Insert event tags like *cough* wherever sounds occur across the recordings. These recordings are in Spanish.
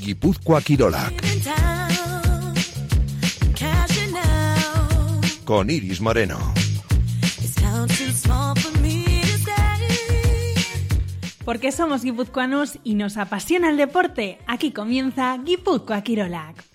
Guipúzcoa Quirolac. Con Iris Moreno. Porque somos guipuzcoanos y nos apasiona el deporte, aquí comienza Guipúzcoa Quirolac.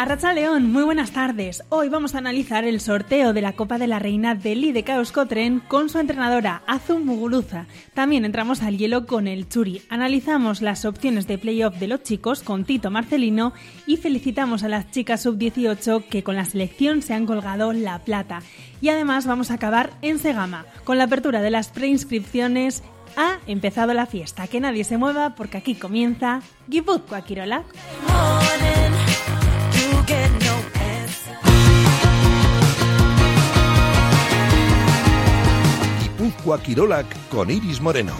Arracha León, muy buenas tardes. Hoy vamos a analizar el sorteo de la Copa de la Reina del Lide Cotren con su entrenadora Azum Muguruza. También entramos al hielo con el Churi. Analizamos las opciones de playoff de los chicos con Tito Marcelino y felicitamos a las chicas sub-18 que con la selección se han colgado la plata. Y además vamos a acabar en Segama con la apertura de las preinscripciones ha empezado la fiesta. Que nadie se mueva porque aquí comienza Guipúzcoa Quirola. Guipúzcoa Quirolac con Iris Moreno.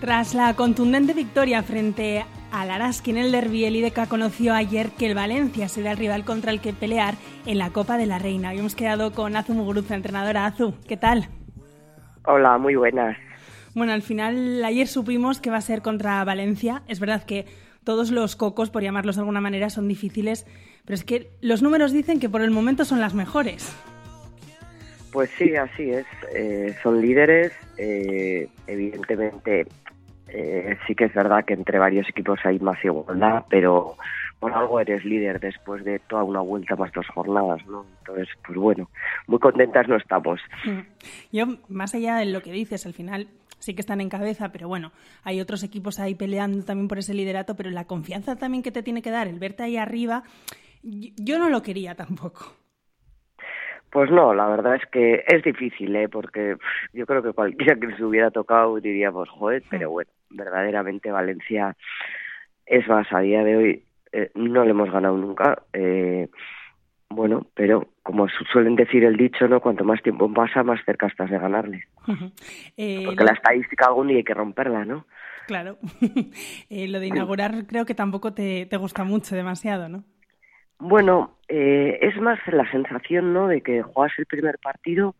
Tras la contundente victoria frente al Araski en el derby, el IDK conoció ayer que el Valencia será el rival contra el que pelear en la Copa de la Reina. Hemos quedado con Azu Muguruza, entrenadora Azu. ¿Qué tal? Hola, muy buenas. Bueno, al final ayer supimos que va a ser contra Valencia. Es verdad que todos los cocos, por llamarlos de alguna manera, son difíciles, pero es que los números dicen que por el momento son las mejores. Pues sí, así es. Eh, son líderes. Eh, evidentemente, eh, sí que es verdad que entre varios equipos hay más igualdad, pero por algo eres líder después de toda una vuelta más dos jornadas, ¿no? Entonces, pues bueno, muy contentas no estamos. Yo, más allá de lo que dices, al final sí que están en cabeza, pero bueno, hay otros equipos ahí peleando también por ese liderato, pero la confianza también que te tiene que dar el verte ahí arriba, yo no lo quería tampoco. Pues no, la verdad es que es difícil, ¿eh? porque yo creo que cualquiera que se hubiera tocado diría, pues joder, pero bueno, verdaderamente Valencia es más, a día de hoy eh, no le hemos ganado nunca. Eh, bueno, pero como suelen decir el dicho, ¿no? Cuanto más tiempo pasa, más cerca estás de ganarle. *laughs* Eh, Porque la estadística algún día hay que romperla, ¿no? Claro. *laughs* Eh, lo de inaugurar creo que tampoco te, te gusta mucho, demasiado, ¿no? Bueno, eh, es más la sensación, ¿no? De que juegas el primer partido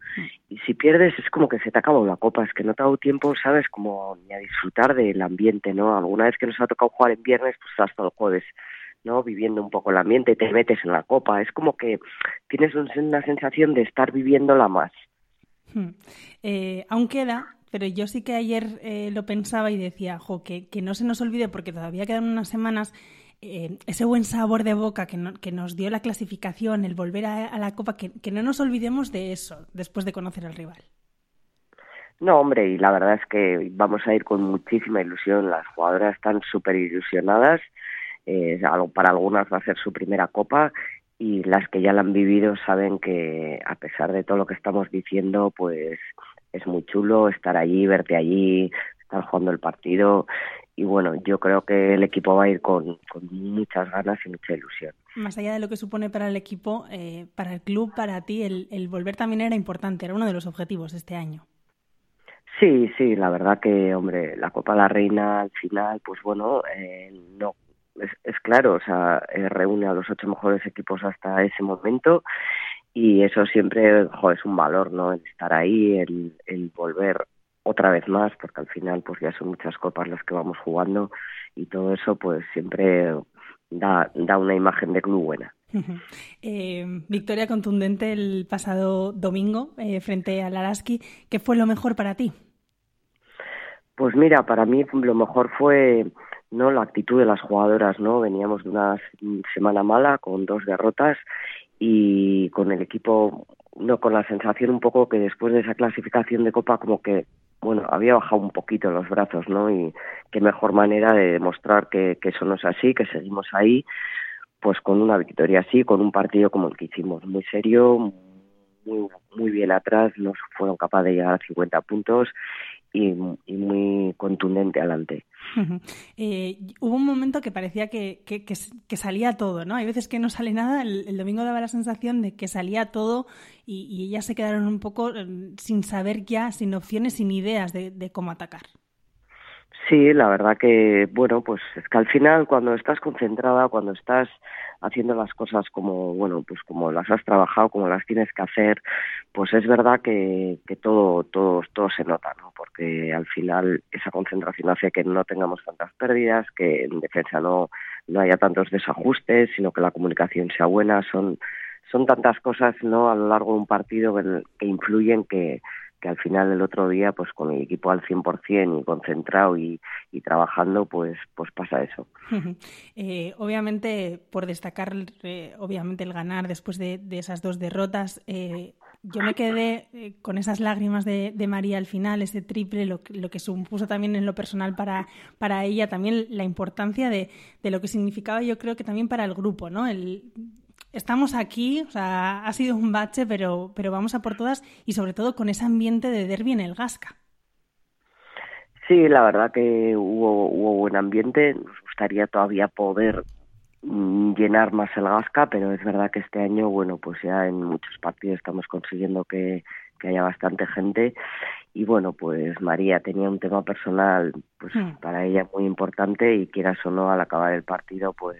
y si pierdes es como que se te acabó la copa. Es que no te ha dado tiempo, ¿sabes? Como ni a disfrutar del ambiente, ¿no? Alguna vez que nos ha tocado jugar en viernes, pues hasta el jueves ¿no? Viviendo un poco el ambiente, te metes en la copa. Es como que tienes una sensación de estar viviéndola más. Hmm. Eh, aún queda, pero yo sí que ayer eh, lo pensaba y decía, jo, que, que, no se nos olvide, porque todavía quedan unas semanas, eh, ese buen sabor de boca que, que, nos dio la clasificación, el volver a, la copa, que, que, no nos olvidemos de eso después de conocer al rival. No, hombre, y la verdad es que vamos a ir con muchísima ilusión. Las jugadoras están súper ilusionadas eh, para algunas va a ser su primera copa y las que ya la han vivido saben que a pesar de todo lo que estamos diciendo, pues es muy chulo estar allí, verte allí, estar jugando el partido y bueno, yo creo que el equipo va a ir con, muchas ganas y mucha ilusión. Más allá de lo que supone para el equipo, eh, para el club, para ti, el, el volver también era importante, era uno de los objetivos de este año. Sí, sí, la verdad que, hombre, la Copa la Reina al final, pues bueno, eh, no es, claro, o sea, reúne a los ocho mejores equipos hasta ese momento y eso siempre es un valor, ¿no? El estar ahí, el, el volver otra vez más, porque al final pues ya son muchas copas las que vamos jugando y todo eso pues siempre da, da una imagen de club buena. Eh, victoria contundente el pasado domingo eh, frente al Araski. ¿Qué fue lo mejor para ti? Pues mira, para mí lo mejor fue no la actitud de las jugadoras no veníamos de una semana mala con dos derrotas y con el equipo no con la sensación un poco que después de esa clasificación de copa como que bueno había bajado un poquito los brazos no y qué mejor manera de demostrar que, que eso no es así que seguimos ahí pues con una victoria así, con un partido como el que hicimos, muy serio, muy, muy bien atrás, no fueron capaces de llegar a 50 puntos y, muy contundente adelante. Eh, hubo un momento que parecía que, que, salía todo, ¿no? Hay veces que no sale nada, el, domingo daba la sensación de que salía todo y, y, ellas se quedaron un poco eh, sin saber ya, sin opciones, sin ideas de cómo atacar. Sí, la verdad que, bueno, pues es que al final cuando estás concentrada, cuando estás haciendo las cosas como, bueno, pues como las has trabajado, como las tienes que hacer, pues es verdad que, que todo, todo, todo se nota, ¿no? Porque al final esa concentración hace que no tengamos tantas pérdidas, que en defensa no, no haya tantos desajustes, sino que la comunicación sea buena, son, son tantas cosas, ¿no? A lo largo de un partido que, que influyen que, que al final el otro día, pues con el equipo al 100% y concentrado y, trabajando, pues, pues pasa eso. *laughs* eh, obviamente, por destacar, eh, obviamente, el ganar después de, esas dos derrotas, eh, yo me quedé con esas lágrimas de, María al final, ese triple, lo, lo, que supuso también en lo personal para, para ella, también la importancia de, de lo que significaba, yo creo que también para el grupo, ¿no? El, estamos aquí, o sea, ha sido un bache, pero, pero vamos a por todas y sobre todo con ese ambiente de derby en el Gasca. Sí, la verdad que hubo, hubo buen ambiente. Nos gustaría todavía poder mm, llenar más el Gasca, pero es verdad que este año, bueno, pues ya en muchos partidos estamos consiguiendo que, que haya bastante gente y bueno, pues María tenía un tema personal pues hmm. para ella muy importante y quieras o no al acabar el partido pues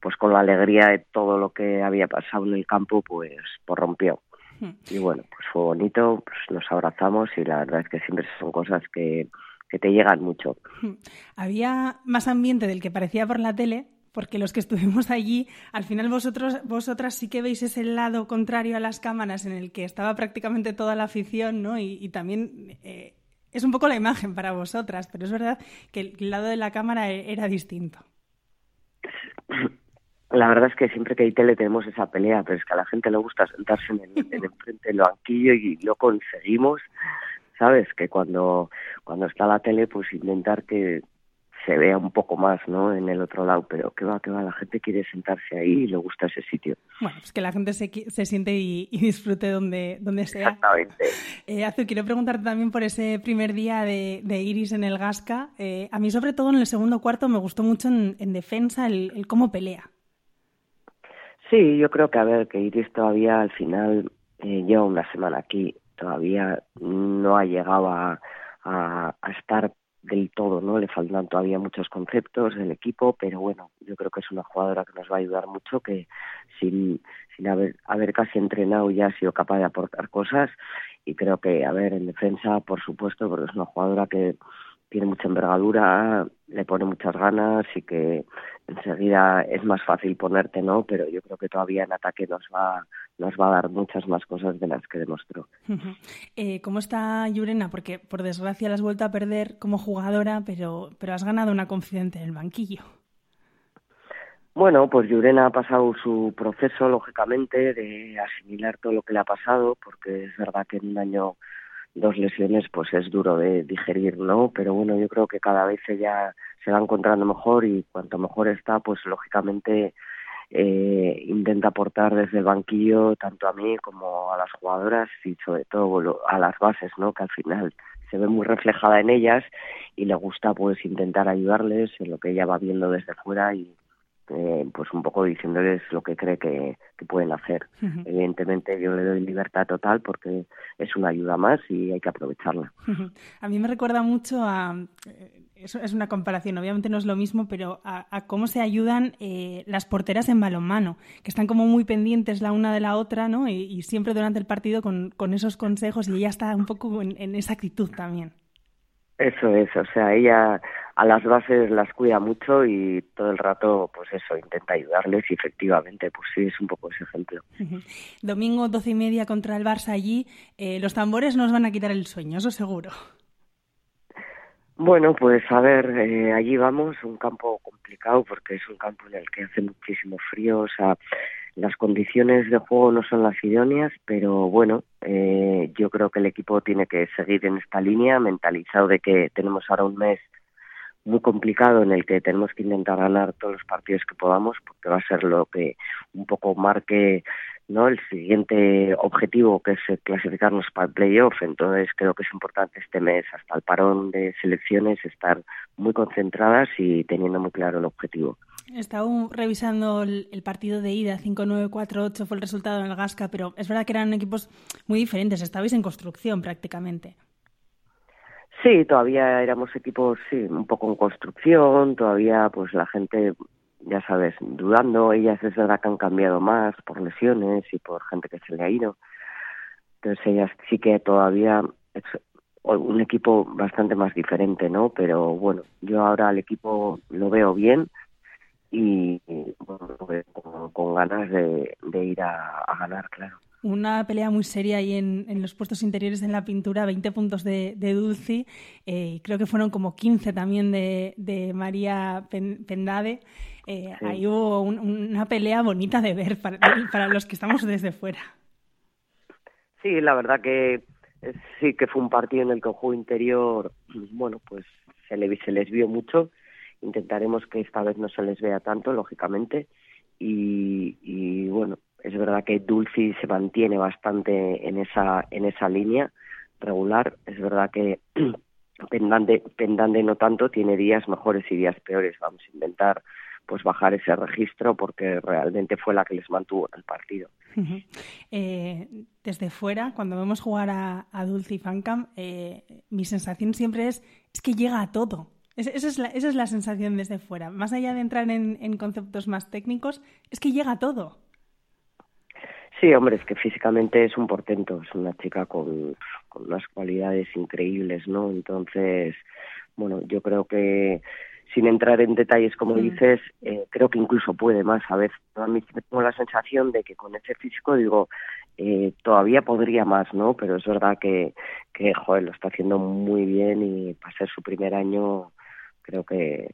pues con la alegría de todo lo que había pasado en el campo, pues, pues rompió. Hmm. Y bueno, pues fue bonito, pues nos abrazamos y la verdad es que siempre son cosas que, que te llegan mucho. Hmm. Había más ambiente del que parecía por la tele, porque los que estuvimos allí, al final vosotros, vosotras sí que veis ese lado contrario a las cámaras en el que estaba prácticamente toda la afición, ¿no? Y, también eh, es un poco la imagen para vosotras, pero es verdad que el lado de la cámara e-, era distinto. *laughs* La verdad es que siempre que hay tele tenemos esa pelea, pero es que a la gente le gusta sentarse en, el, en enfrente del banquillo y lo conseguimos, ¿sabes? Que cuando, cuando está la tele, pues intentar que se vea un poco más, ¿no? En el otro lado, pero que va, que va, la gente quiere sentarse ahí y le gusta ese sitio. Bueno, pues que la gente se, se siente y, disfrute donde, donde sea. Exactamente. Eh, Azu, quiero preguntarte también por ese primer día de, de Iris en el Gasca. Eh, a mí, sobre todo en el segundo cuarto, me gustó mucho en, en defensa el, el cómo pelea. Sí, yo creo que a ver, que Iris todavía al final eh, lleva una semana aquí, todavía no ha llegado a, a, estar del todo, ¿no? Le faltan todavía muchos conceptos del equipo, pero bueno, yo creo que es una jugadora que nos va a ayudar mucho, que sin, sin haber, haber casi entrenado ya ha sido capaz de aportar cosas y creo que, a ver, en defensa, por supuesto, porque es una jugadora que tiene mucha envergadura, le pone muchas ganas y que enseguida es más fácil ponerte, ¿no? Pero yo creo que todavía en ataque nos va, nos va a dar muchas más cosas de las que demostró. eh, ¿Cómo está Yurena? Porque por desgracia la has vuelto a perder como jugadora, pero, pero has ganado una confidente en el banquillo. Bueno, pues Yurena ha pasado su proceso, lógicamente, de asimilar todo lo que le ha pasado, porque es verdad que en un año dos lesiones pues es duro de digerir, ¿no? Pero bueno, yo creo que cada vez ella se va encontrando mejor y cuanto mejor está, pues lógicamente eh, intenta aportar desde el banquillo tanto a mí como a las jugadoras y sobre todo a las bases, ¿no? Que al final se ve muy reflejada en ellas y le gusta pues intentar ayudarles en lo que ella va viendo desde fuera y, eh, pues un poco diciéndoles lo que cree que, que pueden hacer. Evidentemente yo le doy libertad total porque es una ayuda más y hay que aprovecharla. A mí me recuerda mucho a... Eso es una comparación, obviamente no es lo mismo, pero a, a cómo se ayudan eh, las porteras en balonmano, que están como muy pendientes la una de la otra, ¿no? Y, y siempre durante el partido con, con, esos consejos y ella está un poco en, en esa actitud también. Eso es, o sea, ella a las bases las cuida mucho y todo el rato, pues eso, intenta ayudarles y efectivamente, pues sí, es un poco ese ejemplo. Domingo, doce y media contra el Barça allí, eh, los tambores nos van a quitar el sueño, eso seguro. Bueno, pues a ver, eh, allí vamos, un campo complicado porque es un campo en el que hace muchísimo frío, o sea, las condiciones de juego no son las idóneas, pero bueno, eh, yo creo que el equipo tiene que seguir en esta línea, mentalizado de que tenemos ahora un mes muy complicado en el que tenemos que intentar ganar todos los partidos que podamos porque va a ser lo que un poco marque no el siguiente objetivo que es clasificarnos para el playoff. Entonces creo que es importante este mes hasta el parón de selecciones estar muy concentradas y teniendo muy claro el objetivo. He estado revisando el, partido de ida, 5-9-4-8 fue el resultado en el Gasca, pero es verdad que eran equipos muy diferentes, estabais en construcción prácticamente. Sí, todavía éramos equipos, sí, un poco en construcción, todavía pues la gente, ya sabes, dudando, ellas es verdad que han cambiado más por lesiones y por gente que se le ha ido. Entonces ellas sí que todavía es un equipo bastante más diferente, ¿no? Pero bueno, yo ahora el equipo lo veo bien, y, bueno, con, ganas de, ir a, ganar, claro. Una pelea muy seria ahí en, en, los puestos interiores en la pintura, 20 puntos de, de Dulci, eh, creo que fueron como 15 también de, de María Pendade. Eh, ahí hubo una pelea bonita de ver para, para los que estamos desde fuera. Sí, la verdad que sí que fue un partido en el que el juego interior, bueno, pues se, le, se les vio mucho Intentaremos que esta vez no se les vea tanto, lógicamente. Y, bueno, es verdad que Dulci se mantiene bastante en esa, en esa línea regular. Es verdad que *clears throat* Pendande, Pendande no tanto, tiene días mejores y días peores. Vamos a intentar pues bajar ese registro porque realmente fue la que les mantuvo en el partido. Eh, desde fuera, cuando vemos jugar a, a Dulce y Fancam, eh, mi sensación siempre es, es que llega a todo. Esa es, la, esa es la sensación desde fuera. Más allá de entrar en, conceptos más técnicos, es que llega todo. Sí, hombre, es que físicamente es un portento, es una chica con, unas cualidades increíbles, ¿no? Entonces, bueno, yo creo que sin entrar en detalles como mm. dices, eh, creo que incluso puede más. A veces a mí tengo la sensación de que con ese físico digo, eh, todavía podría más, ¿no? Pero es verdad que, que, joder, lo está haciendo muy bien y para ser su primer año creo que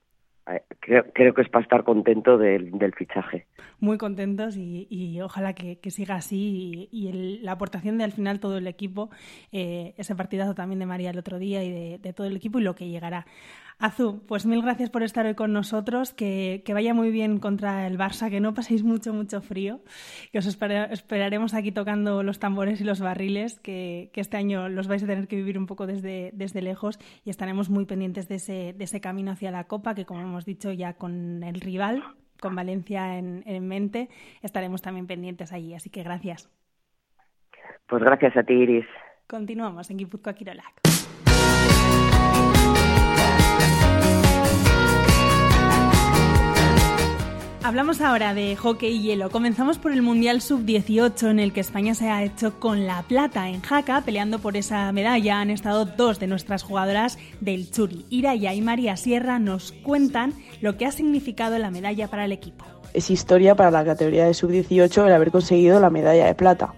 Creo, creo, que es para estar contento del, del fichaje. Muy contentos y, y ojalá que, que, siga así y, y la aportación de al final todo el equipo, eh, ese partidazo también de María el otro día y de, todo el equipo y lo que llegará. Azul, pues mil gracias por estar hoy con nosotros, que, que, vaya muy bien contra el Barça, que no paséis mucho, mucho frío, que os esperaremos aquí tocando los tambores y los barriles, que, que, este año los vais a tener que vivir un poco desde, desde lejos y estaremos muy pendientes de ese, de ese camino hacia la Copa, que como hemos dicho ya con el rival, con Valencia en, en mente, estaremos también pendientes allí, así que gracias. Pues gracias a ti, Iris. Continuamos en Guipúzcoa Quirolac. Hablamos ahora de hockey y hielo. Comenzamos por el Mundial Sub-18 en el que España se ha hecho con la plata en Jaca, peleando por esa medalla. Han estado dos de nuestras jugadoras del Churi. Iraya y María Sierra nos cuentan lo que ha significado la medalla para el equipo. Es historia para la categoría de Sub-18 el haber conseguido la medalla de plata.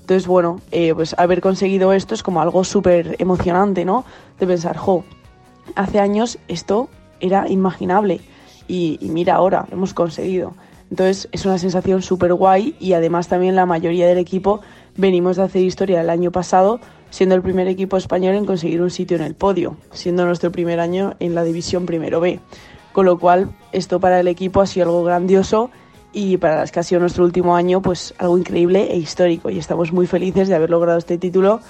Entonces, bueno, eh, pues haber conseguido esto es como algo súper emocionante, ¿no? De pensar, jo, hace años esto era imaginable y, mira ahora, hemos conseguido. Entonces es una sensación súper guay y además también la mayoría del equipo venimos de hacer historia el año pasado siendo el primer equipo español en conseguir un sitio en el podio, siendo nuestro primer año en la división primero B. Con lo cual esto para el equipo ha sido algo grandioso y para las que ha sido nuestro último año pues algo increíble e histórico y estamos muy felices de haber logrado este título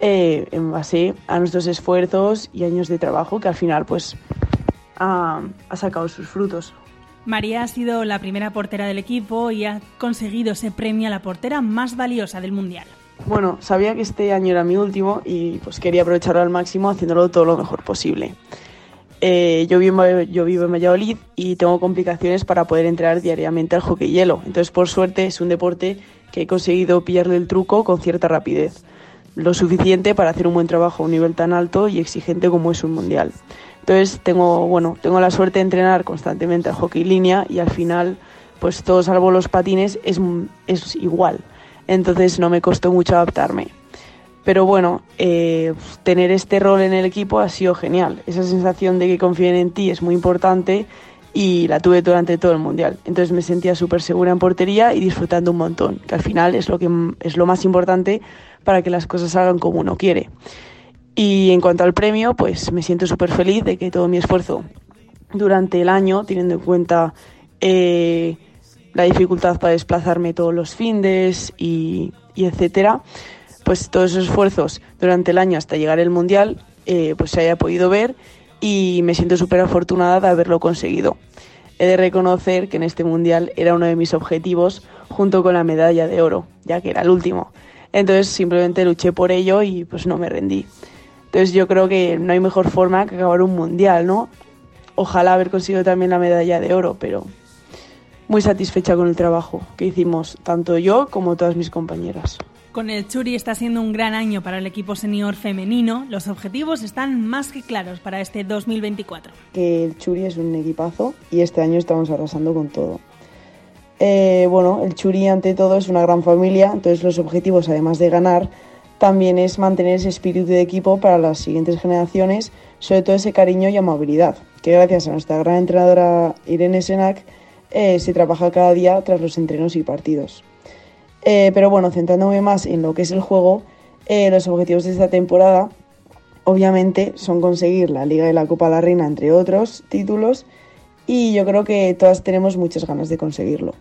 eh, en base a nuestros esfuerzos y años de trabajo que al final pues ha, sacado sus frutos. María ha sido la primera portera del equipo y ha conseguido ese premio a la portera más valiosa del Mundial. Bueno, sabía que este año era mi último y pues quería aprovecharlo al máximo haciéndolo todo lo mejor posible. Eh, yo, vivo, yo vivo en Valladolid y tengo complicaciones para poder entrar diariamente al hockey hielo. Entonces, por suerte, es un deporte que he conseguido pillarle el truco con cierta rapidez. Lo suficiente para hacer un buen trabajo a un nivel tan alto y exigente como es un mundial. Entonces tengo, bueno, tengo la suerte de entrenar constantemente al hockey línea y al final, pues todo salvo los patines es, es igual. Entonces no me costó mucho adaptarme. Pero bueno, eh, tener este rol en el equipo ha sido genial. Esa sensación de que confíen en ti es muy importante y la tuve durante todo el mundial. Entonces me sentía súper segura en portería y disfrutando un montón, que al final es lo, que, es lo más importante para que las cosas salgan como uno quiere. Y en cuanto al premio, pues me siento súper feliz de que todo mi esfuerzo durante el año, teniendo en cuenta eh, la dificultad para desplazarme todos los findes y, etcétera, pues todos esos esfuerzos durante el año hasta llegar el Mundial, eh, pues se haya podido ver y me siento súper afortunada de haberlo conseguido. He de reconocer que en este Mundial era uno de mis objetivos junto con la medalla de oro, ya que era el último. Entonces simplemente luché por ello y pues no me rendí. Entonces yo creo que no hay mejor forma que acabar un mundial, ¿no? Ojalá haber conseguido también la medalla de oro, pero muy satisfecha con el trabajo que hicimos, tanto yo como todas mis compañeras. Con el Churi está siendo un gran año para el equipo senior femenino. Los objetivos están más que claros para este 2024. Que el Churi es un equipazo y este año estamos arrasando con todo. Eh, bueno, el Churi ante todo es una gran familia, entonces los objetivos además de ganar también es mantener ese espíritu de equipo para las siguientes generaciones, sobre todo ese cariño y amabilidad, que gracias a nuestra gran entrenadora Irene Senac eh, se trabaja cada día tras los entrenos y partidos. Eh, pero bueno, centrándome más en lo que es el juego, eh, los objetivos de esta temporada obviamente son conseguir la Liga de la Copa de la Reina, entre otros títulos, y yo creo que todas tenemos muchas ganas de conseguirlo.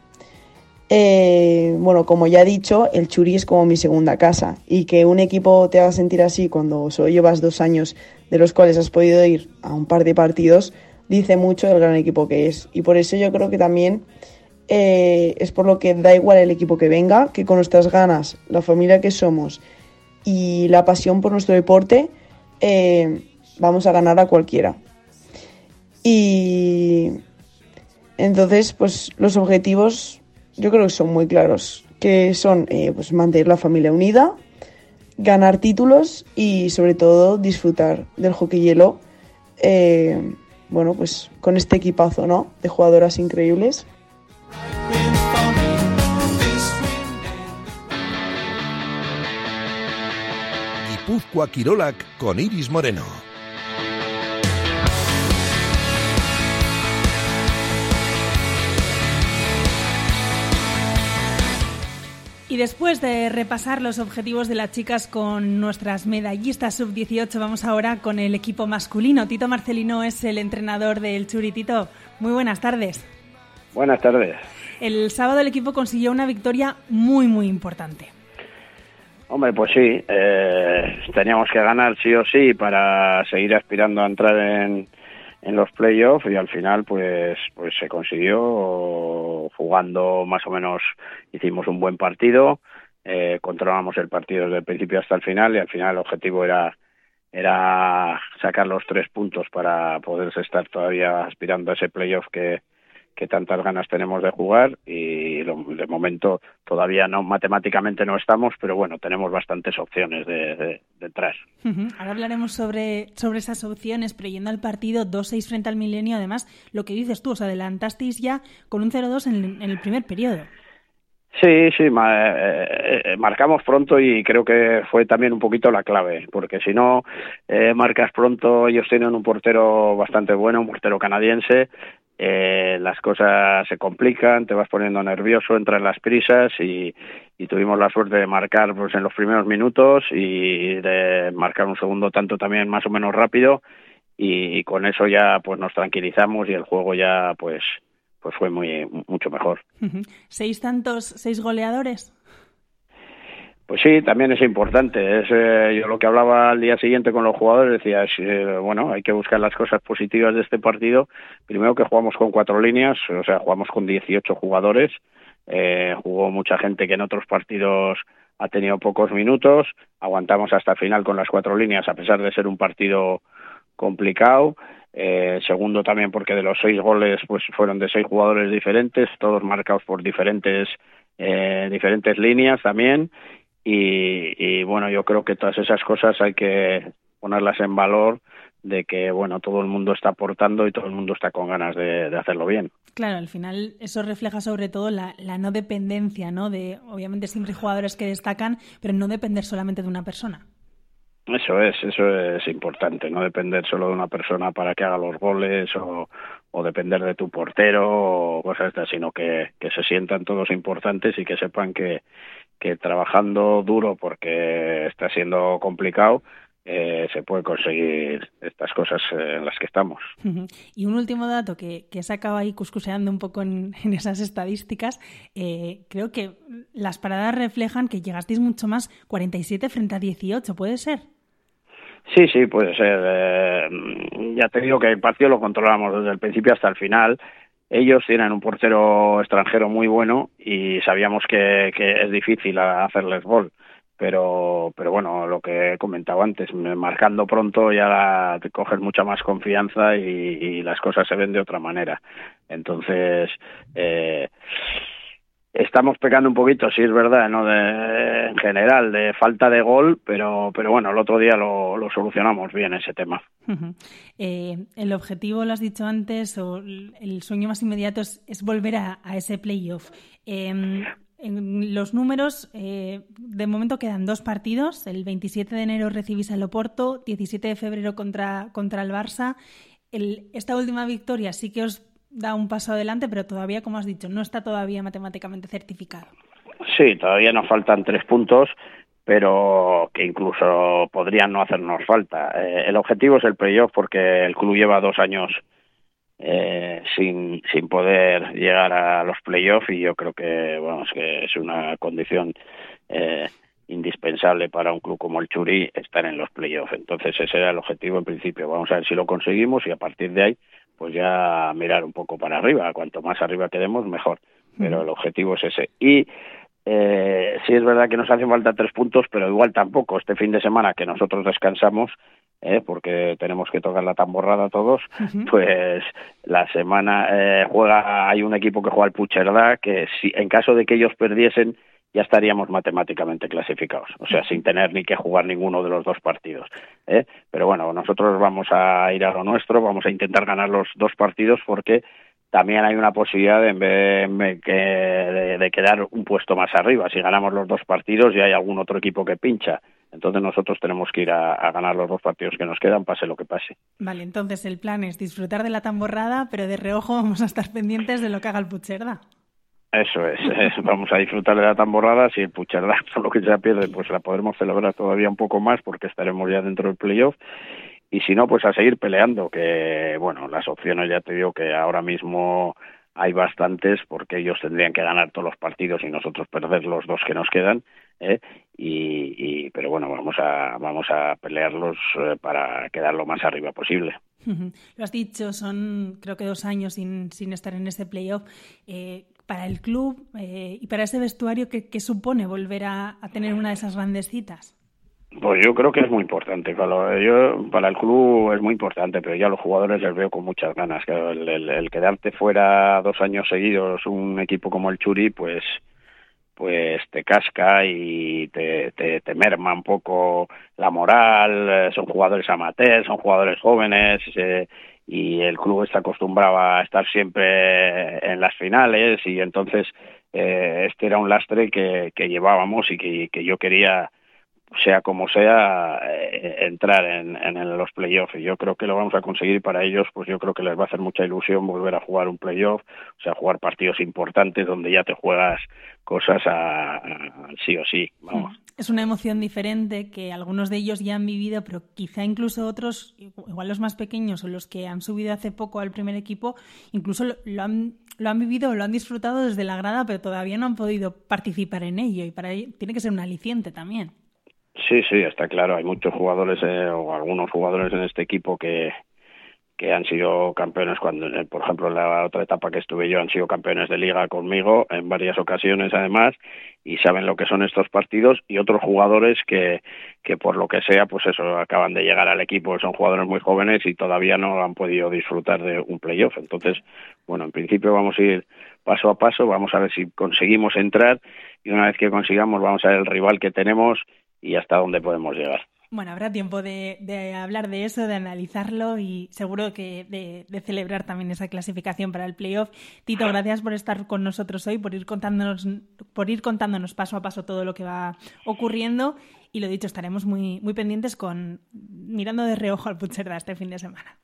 Eh, bueno, como ya he dicho, el Churi es como mi segunda casa y que un equipo te haga sentir así cuando solo llevas dos años de los cuales has podido ir a un par de partidos, dice mucho del gran equipo que es. Y por eso yo creo que también eh, es por lo que da igual el equipo que venga, que con nuestras ganas, la familia que somos y la pasión por nuestro deporte, eh, vamos a ganar a cualquiera. Y entonces, pues los objetivos yo creo que son muy claros, que son eh, pues mantener la familia unida, ganar títulos y sobre todo disfrutar del hockey hielo, bueno, pues con este equipazo, ¿no? De jugadoras increíbles. Guipúzcoa Quirolac con Iris Moreno. Y después de repasar los objetivos de las chicas con nuestras medallistas sub-18, vamos ahora con el equipo masculino. Tito Marcelino es el entrenador del Churitito. Muy buenas tardes. Buenas tardes. El sábado el equipo consiguió una victoria muy, muy importante. Hombre, pues sí, eh, teníamos que ganar sí o sí para seguir aspirando a entrar en, en los playoffs y al final pues pues se consiguió jugando más o menos hicimos un buen partido eh, controlamos el partido desde el principio hasta el final y al final el objetivo era era sacar los tres puntos para poderse estar todavía aspirando a ese playoff que, que tantas ganas tenemos de jugar y de momento todavía no matemáticamente no estamos, pero bueno, tenemos bastantes opciones de, de, entrar. Ahora hablaremos sobre, sobre esas opciones, pero yendo al partido 2-6 frente al Milenio, además, lo que dices tú, os adelantasteis ya con un 0-2 en, en el primer periodo. Sí, sí, eh, eh, marcamos pronto y creo que fue también un poquito la clave, porque si no eh, marcas pronto, ellos tienen un portero bastante bueno, un portero canadiense, eh, las cosas se complican, te vas poniendo nervioso, entran las prisas y, y, tuvimos la suerte de marcar pues, en los primeros minutos y de marcar un segundo tanto también más o menos rápido y, con eso ya pues nos tranquilizamos y el juego ya pues pues fue muy mucho mejor. ¿Seis tantos, seis goleadores? Pues sí, también es importante. Es eh, yo lo que hablaba al día siguiente con los jugadores decía, eh, bueno, hay que buscar las cosas positivas de este partido. Primero que jugamos con cuatro líneas, o sea, jugamos con 18 jugadores. Eh, jugó mucha gente que en otros partidos ha tenido pocos minutos. Aguantamos hasta final con las cuatro líneas a pesar de ser un partido complicado. Eh, segundo también porque de los seis goles pues fueron de seis jugadores diferentes, todos marcados por diferentes eh, diferentes líneas también y, bueno, yo creo que todas esas cosas hay que ponerlas en valor de que bueno todo el mundo está aportando y todo el mundo está con ganas de, hacerlo bien. Claro, al final eso refleja sobre todo la, la, no dependencia, ¿no? De obviamente siempre hay jugadores que destacan, pero no depender solamente de una persona. Eso es, eso es importante, no depender solo de una persona para que haga los goles o, o depender de tu portero o cosas así, sino que, que se sientan todos importantes y que sepan que, que trabajando duro porque está siendo complicado, eh, se puede conseguir estas cosas eh, en las que estamos. Y un último dato que, que he sacado ahí cuscuseando un poco en, esas estadísticas, eh, creo que las paradas reflejan que llegasteis mucho más, 47 frente a 18, ¿puede ser? Sí, sí, puede ser. ya te digo que el partido lo controlamos desde el principio hasta el final. Ellos tienen un portero extranjero muy bueno y sabíamos que, es difícil hacerles gol. Pero pero bueno lo que he comentado antes marcando pronto ya te coges mucha más confianza y, las cosas se ven de otra manera. Entonces eh, estamos pecando un poquito sí es verdad no de, en general de falta de gol pero pero bueno el otro día lo, lo solucionamos bien ese tema eh, el objetivo lo has dicho antes o el sueño más inmediato es, volver a, a ese playoff eh, en los números, eh, de momento quedan dos partidos. El 27 de enero recibís al Oporto, 17 de febrero contra, contra el Barça. esta última victoria sí que os da un paso adelante, pero todavía, como has dicho, no está todavía matemáticamente certificado. Sí, todavía nos faltan tres puntos, pero que incluso podrían no hacernos falta. Eh, el objetivo es el playoff porque el club lleva dos años eh, sin, sin poder llegar a los playoffs y yo creo que, bueno, es, que es una condición eh, indispensable para un club como el Churi estar en los playoffs. Entonces ese era el objetivo en principio. Vamos a ver si lo conseguimos y a partir de ahí pues ya mirar un poco para arriba. Cuanto más arriba quedemos, mejor. Pero el objetivo es ese. Y eh, sí es verdad que nos hacen falta tres puntos, pero igual tampoco. Este fin de semana que nosotros descansamos, ¿eh? porque tenemos que tocar la tamborrada todos, pues la semana eh, juega, hay un equipo que juega al Pucherdá, que si en caso de que ellos perdiesen, ya estaríamos matemáticamente clasificados, o sea, sin tener ni que jugar ninguno de los dos partidos. ¿eh? Pero bueno, nosotros vamos a ir a lo nuestro, vamos a intentar ganar los dos partidos porque también hay una posibilidad de, de, de, quedar un puesto más arriba. Si ganamos los dos partidos y hay algún otro equipo que pincha entonces nosotros tenemos que ir a, ganar los dos partidos que nos quedan, pase lo que pase. Vale, entonces el plan es disfrutar de la tamborrada, pero de reojo vamos a estar pendientes de lo que haga el Pucherda. Eso es, *laughs* vamos a disfrutar de la tamborrada. Si el Pucherda, *laughs* por lo que ya pierde, pues la podremos celebrar todavía un poco más porque estaremos ya dentro del playoff. Y si no, pues a seguir peleando, que bueno, las opciones ya te digo que ahora mismo hay bastantes porque ellos tendrían que ganar todos los partidos y nosotros perder los dos que nos quedan ¿eh? y, pero bueno vamos a vamos a pelearlos eh, para quedar lo más arriba posible *laughs* lo has dicho son creo que dos años sin, sin estar en ese playoff eh, para el club eh, y para ese vestuario ¿qué, supone volver a, tener una de esas grandes citas pues yo creo que es muy importante. Para, yo, para el club es muy importante, pero ya los jugadores les veo con muchas ganas. El, quedarte fuera dos años seguidos, un equipo como el Churi, pues pues te casca y te, te, te, merma un poco la moral, eh, son jugadores amateurs, son jugadores jóvenes eh, y el club está acostumbrado a estar siempre en las finales y entonces eh, este era un lastre que, que llevábamos y que, que yo quería sea como sea, eh, entrar en, en, los playoffs. Y yo creo que lo vamos a conseguir para ellos, pues yo creo que les va a hacer mucha ilusión volver a jugar un playoff, o sea, jugar partidos importantes donde ya te juegas cosas a, sí o sí. Vamos. Es una emoción diferente que algunos de ellos ya han vivido, pero quizá incluso otros, igual los más pequeños o los que han subido hace poco al primer equipo, incluso lo, han, lo han vivido o lo han disfrutado desde la grada, pero todavía no han podido participar en ello y para ello tiene que ser un aliciente también. Sí, sí, está claro. Hay muchos jugadores eh, o algunos jugadores en este equipo que, que han sido campeones cuando, eh, por ejemplo, en la otra etapa que estuve yo han sido campeones de liga conmigo en varias ocasiones además y saben lo que son estos partidos y otros jugadores que, que por lo que sea, pues eso, acaban de llegar al equipo, son jugadores muy jóvenes y todavía no han podido disfrutar de un playoff. Entonces, bueno, en principio vamos a ir paso a paso, vamos a ver si conseguimos entrar y una vez que consigamos vamos a ver el rival que tenemos y hasta dónde podemos llegar. Bueno, habrá tiempo de, hablar de eso, de analizarlo y seguro que de, celebrar también esa clasificación para el playoff. Tito, gracias por estar con nosotros hoy, por ir contándonos, por ir contándonos paso a paso todo lo que va ocurriendo. Y lo dicho, estaremos muy, muy pendientes con mirando de reojo al Pucherda este fin de semana.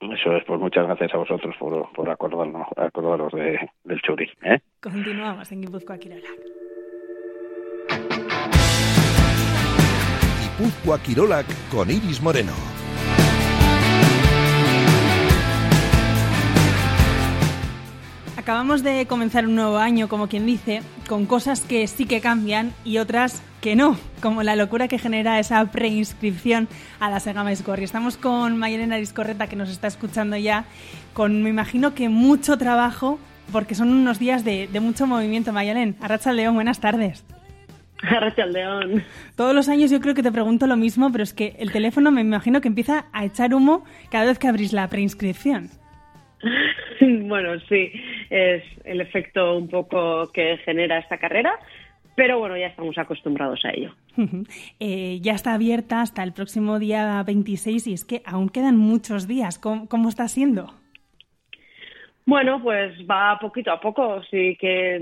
Eso es, pues muchas gracias a vosotros por, por acordarnos, acordaros de, del Churi. ¿eh? Continuamos en Guipúzcoa Quirola. Guipúzcoa Quirolac con Iris Moreno. Acabamos de comenzar un nuevo año, como quien dice, con cosas que sí que cambian y otras que no, como la locura que genera esa preinscripción a la Sega. Y estamos con Mayelena Ariscorreta, que nos está escuchando ya, con, me imagino que mucho trabajo, porque son unos días de, mucho movimiento. Mayelen, Arracha León, buenas tardes. León. Todos los años yo creo que te pregunto lo mismo, pero es que el teléfono me imagino que empieza a echar humo cada vez que abrís la preinscripción. *laughs* bueno, sí, es el efecto un poco que genera esta carrera, pero bueno, ya estamos acostumbrados a ello. Eh, ya está abierta hasta el próximo día 26 y es que aún quedan muchos días. ¿Cómo, está siendo? Bueno, pues va poquito a poco, sí que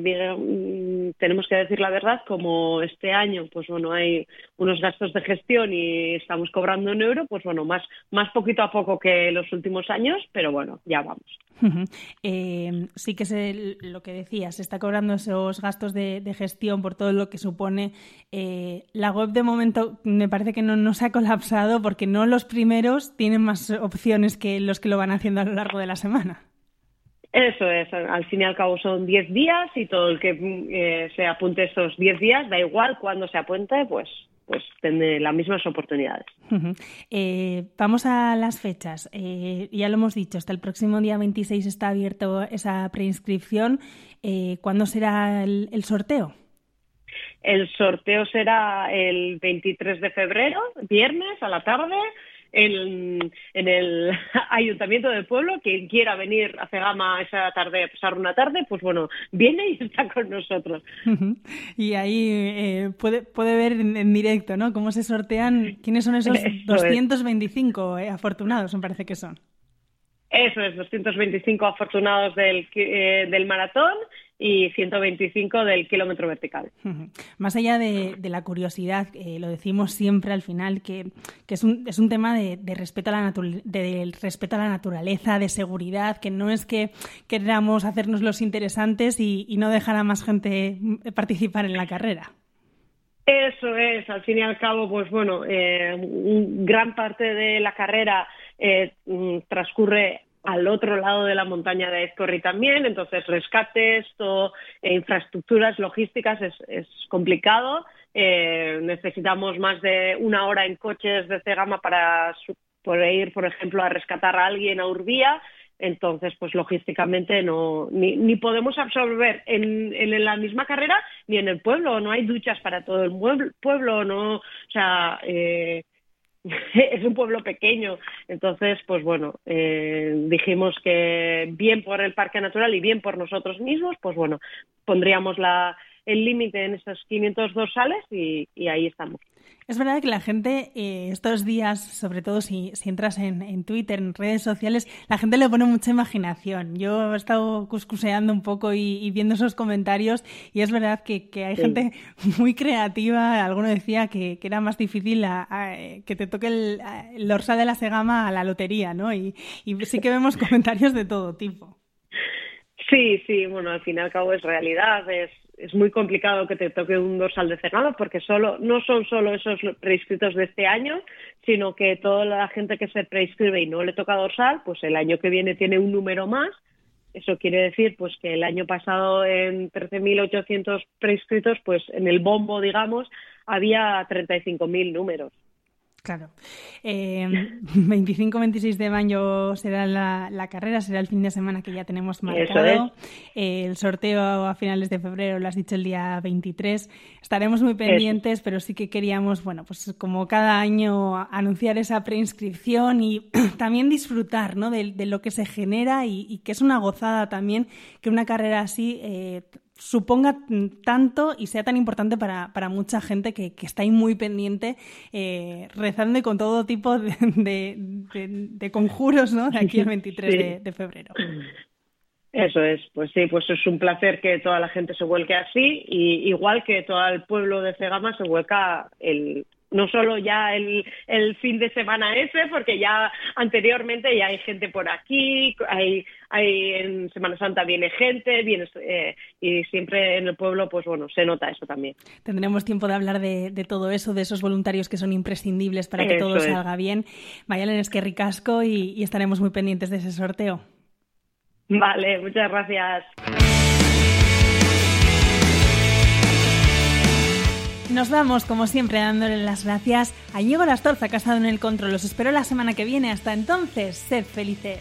tenemos que decir la verdad, como este año, pues bueno, hay unos gastos de gestión y estamos cobrando en euro, pues bueno, más, más poquito a poco que los últimos años, pero bueno, ya vamos. Eh, sí que es lo que decía, se está cobrando esos gastos de, gestión por todo lo que supone. Eh, la web de momento me parece que no se ha colapsado porque no los primeros tienen más opciones que los que lo van haciendo a lo largo de la semana. Eso es, al fin y al cabo son 10 días y todo el que eh, se apunte esos 10 días, da igual cuándo se apunte, pues pues tiene las mismas oportunidades. Eh, vamos a las fechas. Eh, ya lo hemos dicho, hasta el próximo día 26 está abierto esa preinscripción. ¿Cuándo será el, el sorteo? El sorteo será el 23 de febrero, viernes a la tarde en, el *laughs* ayuntamiento del pueblo. Quien quiera venir a Cegama esa tarde a pasar una tarde, pues bueno, viene y está con nosotros. Y ahí eh, puede, puede ver en, directo, ¿no? Cómo se sortean, quiénes son esos 225 eh, afortunados, me parece que son. Eso es, 225 afortunados del, eh, del maratón y 125 del kilómetro vertical. *laughs* Más allá de, la curiosidad, eh, lo decimos siempre al final, que, es, un, es un tema de, respeto a la de respeto a la naturaleza, de seguridad, que no es que queramos hacernos los interesantes y, no dejar a más gente participar en la carrera. Eso es, al fin y al cabo, pues bueno, eh, gran parte de la carrera eh, mm, transcurre al otro lado de la montaña de Ezcorri también, entonces rescates, todo, e infraestructuras logísticas es, es complicado. Eh, necesitamos más de una hora en coches de Cegama para poder ir, por ejemplo, a rescatar a alguien a Urbía. Entonces, pues logísticamente no ni, ni podemos absorber en, en, la misma carrera ni en el pueblo. No hay duchas para todo el pueblo, no, o sea, eh, *laughs* es un pueblo pequeño. Entonces, pues bueno, eh, dijimos que bien por el parque natural y bien por nosotros mismos, pues bueno, pondríamos la, el límite en esos 500 dorsales y, y ahí estamos. Es verdad que la gente eh, estos días, sobre todo si, si entras en, en, Twitter, en redes sociales, la gente le pone mucha imaginación. Yo he estado cuscuseando un poco y, viendo esos comentarios y es verdad que, que hay gente *laughs* muy creativa. Alguno decía que, que era más difícil que te toque el, el, dorsal de la Segama a la lotería, ¿no? Y, y sí que vemos *laughs* comentarios de todo tipo. Sí, sí, bueno, al fin y al cabo es realidad, es, es muy complicado que te toque un dorsal de cerrado porque solo no son solo esos prescritos de este año, sino que toda la gente que se prescribe y no le toca dorsal, pues el año que viene tiene un número más. Eso quiere decir pues que el año pasado en 13.800 prescritos, pues en el bombo, digamos, había 35.000 números. Claro. 25-26 em, *laughs* de mayo será la, carrera, será el fin de semana que ya tenemos marcado. el sorteo a finales de febrero, lo has dicho el día 23. Estaremos muy pendientes, pero sí que queríamos, bueno, pues como cada año anunciar esa preinscripción y *clears throat* también disfrutar ¿no? de, lo que se genera y, que es una gozada también que una carrera así eh, suponga tanto y sea tan importante para, para mucha gente que, que, está ahí muy pendiente, eh, rezando y con todo tipo de, de, conjuros, ¿no? De aquí al 23 de, febrero. Eso es, pues sí, pues es un placer que toda la gente se vuelque así, y igual que todo el pueblo de Cegama se vuelca el, no solo ya el, el, fin de semana ese, porque ya anteriormente ya hay gente por aquí, hay, hay en Semana Santa viene gente, viene, eh, y siempre en el pueblo, pues bueno, se nota eso también. Tendremos tiempo de hablar de, de todo eso, de esos voluntarios que son imprescindibles para que todo salga bien. Mayalen es que ricasco y, y estaremos muy pendientes de ese sorteo. Vale, muchas gracias. Nos vamos, como siempre, dándole las gracias a Diego Lastorza, que ha estado en el control. Los espero la semana que viene. Hasta entonces, sed felices.